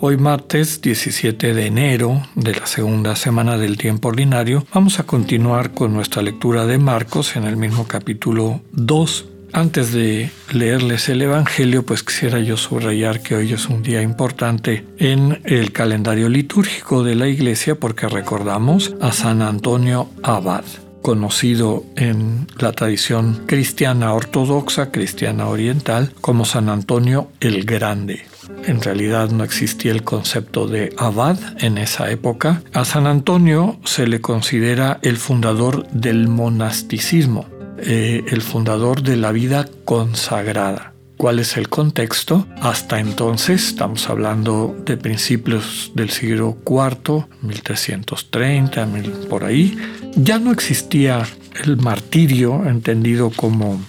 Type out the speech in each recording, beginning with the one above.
Hoy martes 17 de enero de la segunda semana del tiempo ordinario vamos a continuar con nuestra lectura de Marcos en el mismo capítulo 2. Antes de leerles el Evangelio, pues quisiera yo subrayar que hoy es un día importante en el calendario litúrgico de la Iglesia porque recordamos a San Antonio Abad conocido en la tradición cristiana ortodoxa, cristiana oriental, como San Antonio el Grande. En realidad no existía el concepto de abad en esa época. A San Antonio se le considera el fundador del monasticismo, eh, el fundador de la vida consagrada. ¿Cuál es el contexto? Hasta entonces, estamos hablando de principios del siglo IV, 1330, por ahí, ya no existía el martirio entendido como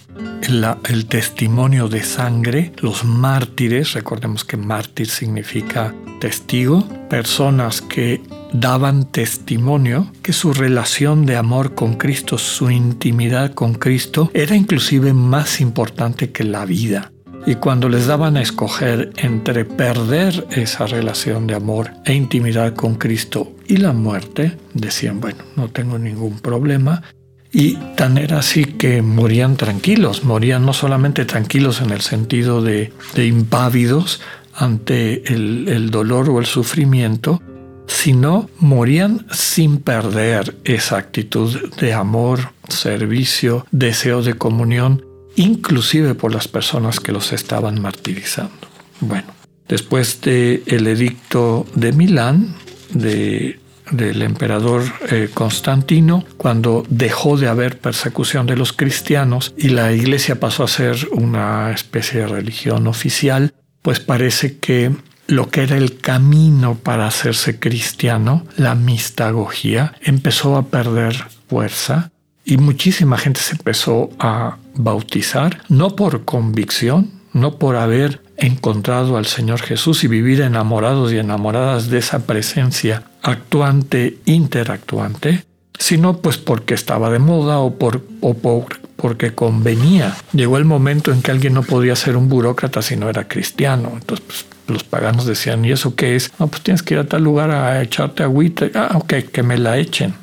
el testimonio de sangre, los mártires, recordemos que mártir significa testigo, personas que daban testimonio que su relación de amor con Cristo, su intimidad con Cristo, era inclusive más importante que la vida. Y cuando les daban a escoger entre perder esa relación de amor e intimidad con Cristo y la muerte, decían, bueno, no tengo ningún problema, y tan era así que morían tranquilos, morían no solamente tranquilos en el sentido de, impávidos ante el, dolor o el sufrimiento, sino morían sin perder esa actitud de amor, servicio, deseo de comunión, inclusive por las personas que los estaban martirizando. Bueno, después del el edicto de Milán, de del emperador eh, Constantino, cuando dejó de haber persecución de los cristianos y la iglesia pasó a ser una especie de religión oficial, pues parece que lo que era el camino para hacerse cristiano, la mistagogía, empezó a perder fuerza y muchísima gente se empezó a bautizar, no por convicción, no por haber encontrado al Señor Jesús y vivir enamorados y enamoradas de esa presencia actuante, interactuante, sino pues porque estaba de moda o, por, o por, porque convenía. Llegó el momento en que alguien no podía ser un burócrata si no era cristiano. Entonces pues, los paganos decían, ¿y eso qué es? No, pues tienes que ir a tal lugar a echarte agüita. Ah, ok, que me la echen.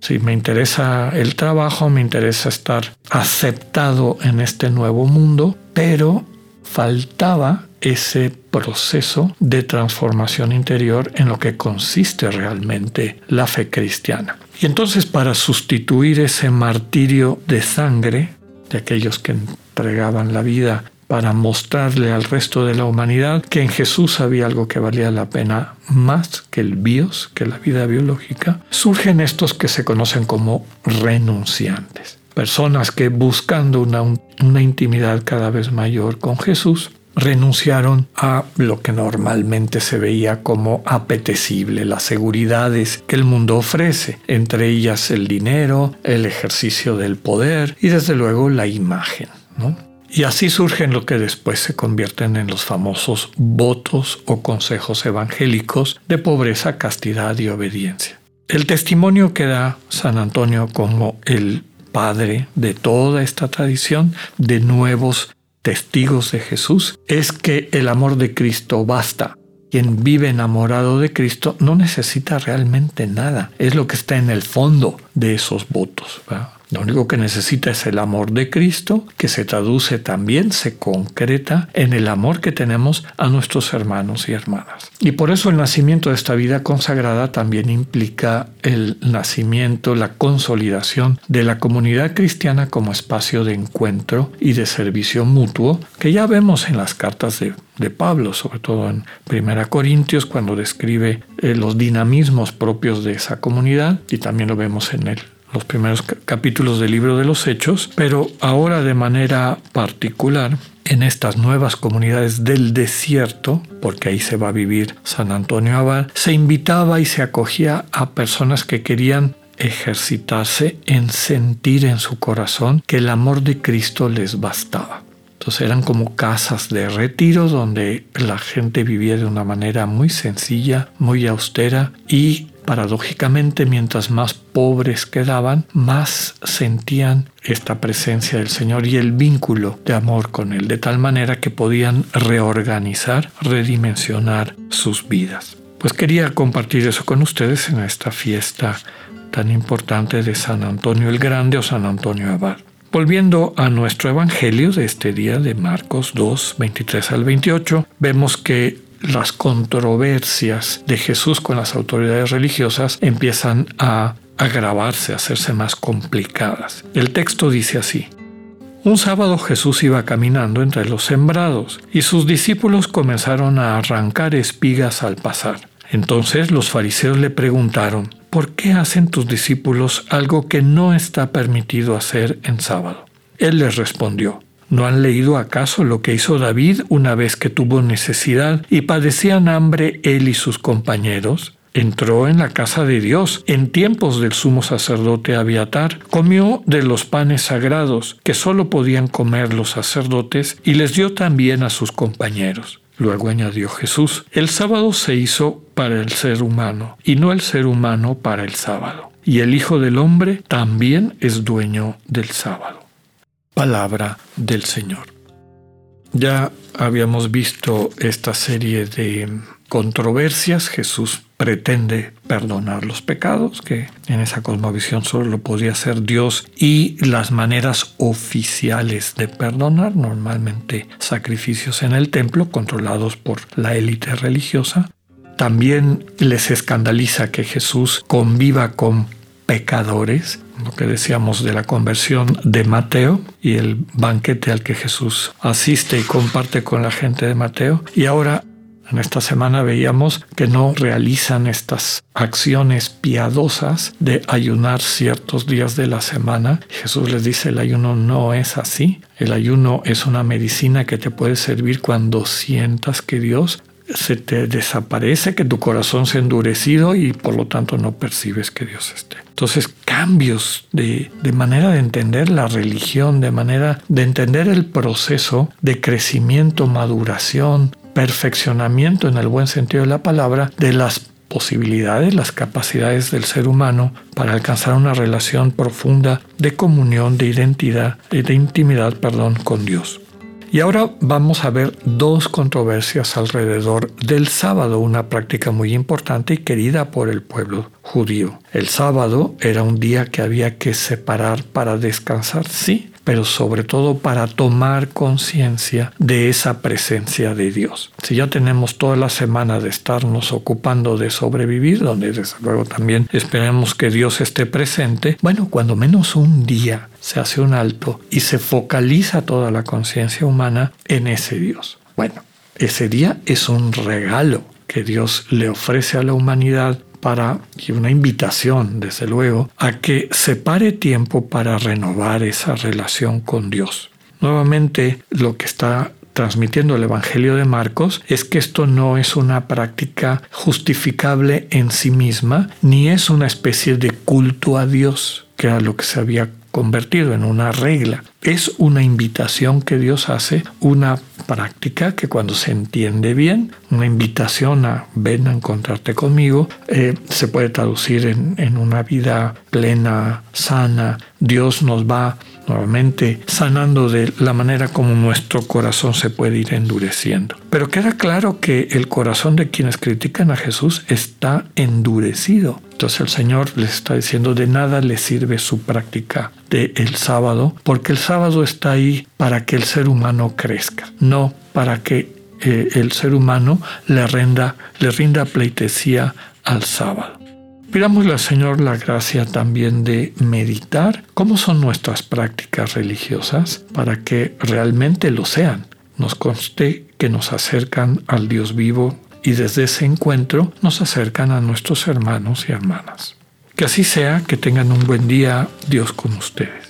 Si me interesa el trabajo, me interesa estar aceptado en este nuevo mundo, pero faltaba ese proceso de transformación interior en lo que consiste realmente la fe cristiana. Y entonces para sustituir ese martirio de sangre de aquellos que entregaban la vida para mostrarle al resto de la humanidad que en Jesús había algo que valía la pena más que el bios, que la vida biológica, surgen estos que se conocen como renunciantes personas que buscando una, una intimidad cada vez mayor con Jesús, renunciaron a lo que normalmente se veía como apetecible, las seguridades que el mundo ofrece, entre ellas el dinero, el ejercicio del poder y desde luego la imagen. Y así surgen lo que después se convierten en los famosos votos o consejos evangélicos de pobreza, castidad y obediencia. El testimonio que da San Antonio como el padre de toda esta tradición de nuevos testigos de Jesús es que el amor de Cristo basta. Quien vive enamorado de Cristo no necesita realmente nada. Es lo que está en el fondo de esos votos. Lo único que necesita es el amor de Cristo, que se traduce también, se concreta en el amor que tenemos a nuestros hermanos y hermanas. Y por eso el nacimiento de esta vida consagrada también implica el nacimiento, la consolidación de la comunidad cristiana como espacio de encuentro y de servicio mutuo, que ya vemos en las cartas de, Pablo, sobre todo en Primera Corintios, cuando describe eh, los dinamismos propios de esa comunidad, y también lo vemos en el los primeros capítulos del libro de los Hechos, pero ahora de manera particular en estas nuevas comunidades del desierto, porque ahí se va a vivir San Antonio Abad, se invitaba y se acogía a personas que querían ejercitarse en sentir en su corazón que el amor de Cristo les bastaba. Entonces eran como casas de retiro donde la gente vivía de una manera muy sencilla, muy austera y paradójicamente mientras más pobres quedaban, más sentían esta presencia del Señor y el vínculo de amor con Él, de tal manera que podían reorganizar, redimensionar sus vidas. Pues quería compartir eso con ustedes en esta fiesta tan importante de San Antonio el Grande o San Antonio Abad. Volviendo a nuestro Evangelio de este día de Marcos 2, 23 al 28, vemos que las controversias de Jesús con las autoridades religiosas empiezan a agravarse, a hacerse más complicadas. El texto dice así. Un sábado Jesús iba caminando entre los sembrados y sus discípulos comenzaron a arrancar espigas al pasar. Entonces los fariseos le preguntaron, ¿por qué hacen tus discípulos algo que no está permitido hacer en sábado? Él les respondió, ¿no han leído acaso lo que hizo David una vez que tuvo necesidad y padecían hambre él y sus compañeros? Entró en la casa de Dios en tiempos del sumo sacerdote Abiatar, comió de los panes sagrados que sólo podían comer los sacerdotes y les dio también a sus compañeros. Luego añadió Jesús, el sábado se hizo para el ser humano y no el ser humano para el sábado. Y el Hijo del Hombre también es dueño del sábado. Palabra del Señor. Ya habíamos visto esta serie de controversias. Jesús pretende perdonar los pecados, que en esa cosmovisión solo lo podía hacer Dios, y las maneras oficiales de perdonar, normalmente sacrificios en el templo controlados por la élite religiosa. También les escandaliza que Jesús conviva con pecadores, lo que decíamos de la conversión de Mateo y el banquete al que Jesús asiste y comparte con la gente de Mateo. Y ahora en esta semana veíamos que no realizan estas acciones piadosas de ayunar ciertos días de la semana. Jesús les dice, el ayuno no es así. El ayuno es una medicina que te puede servir cuando sientas que Dios se te desaparece, que tu corazón se ha endurecido y por lo tanto no percibes que Dios esté. Entonces, cambios de, de, manera de entender la religión, de manera de entender el proceso de crecimiento, maduración, perfeccionamiento en el buen sentido de la palabra de las posibilidades, las capacidades del ser humano para alcanzar una relación profunda de comunión, de identidad, de intimidad, perdón, con Dios. Y ahora vamos a ver dos controversias alrededor del sábado, una práctica muy importante y querida por el pueblo judío. El sábado era un día que había que separar para descansar, sí, pero sobre todo para tomar conciencia de esa presencia de Dios. Si ya tenemos toda la semana de estarnos ocupando de sobrevivir, donde desde luego también esperemos que Dios esté presente, bueno, cuando menos un día se hace un alto y se focaliza toda la conciencia humana en ese Dios. Bueno, ese día es un regalo que Dios le ofrece a la humanidad para, y una invitación, desde luego, a que separe tiempo para renovar esa relación con Dios. Nuevamente, lo que está transmitiendo el Evangelio de Marcos es que esto no es una práctica justificable en sí misma, ni es una especie de culto a Dios, que era lo que se había convertido en una regla. Es una invitación que Dios hace, una práctica que cuando se entiende bien, una invitación a ven a encontrarte conmigo, eh, se puede traducir en, en una vida plena, sana. Dios nos va nuevamente sanando de la manera como nuestro corazón se puede ir endureciendo. Pero queda claro que el corazón de quienes critican a Jesús está endurecido. Entonces el Señor les está diciendo de nada le sirve su práctica del el sábado, porque el sábado está ahí para que el ser humano crezca, no para que eh, el ser humano le le rinda pleitesía al sábado. Pidámosle al Señor la gracia también de meditar cómo son nuestras prácticas religiosas para que realmente lo sean. Nos conste que nos acercan al Dios vivo y desde ese encuentro nos acercan a nuestros hermanos y hermanas. Que así sea, que tengan un buen día, Dios con ustedes.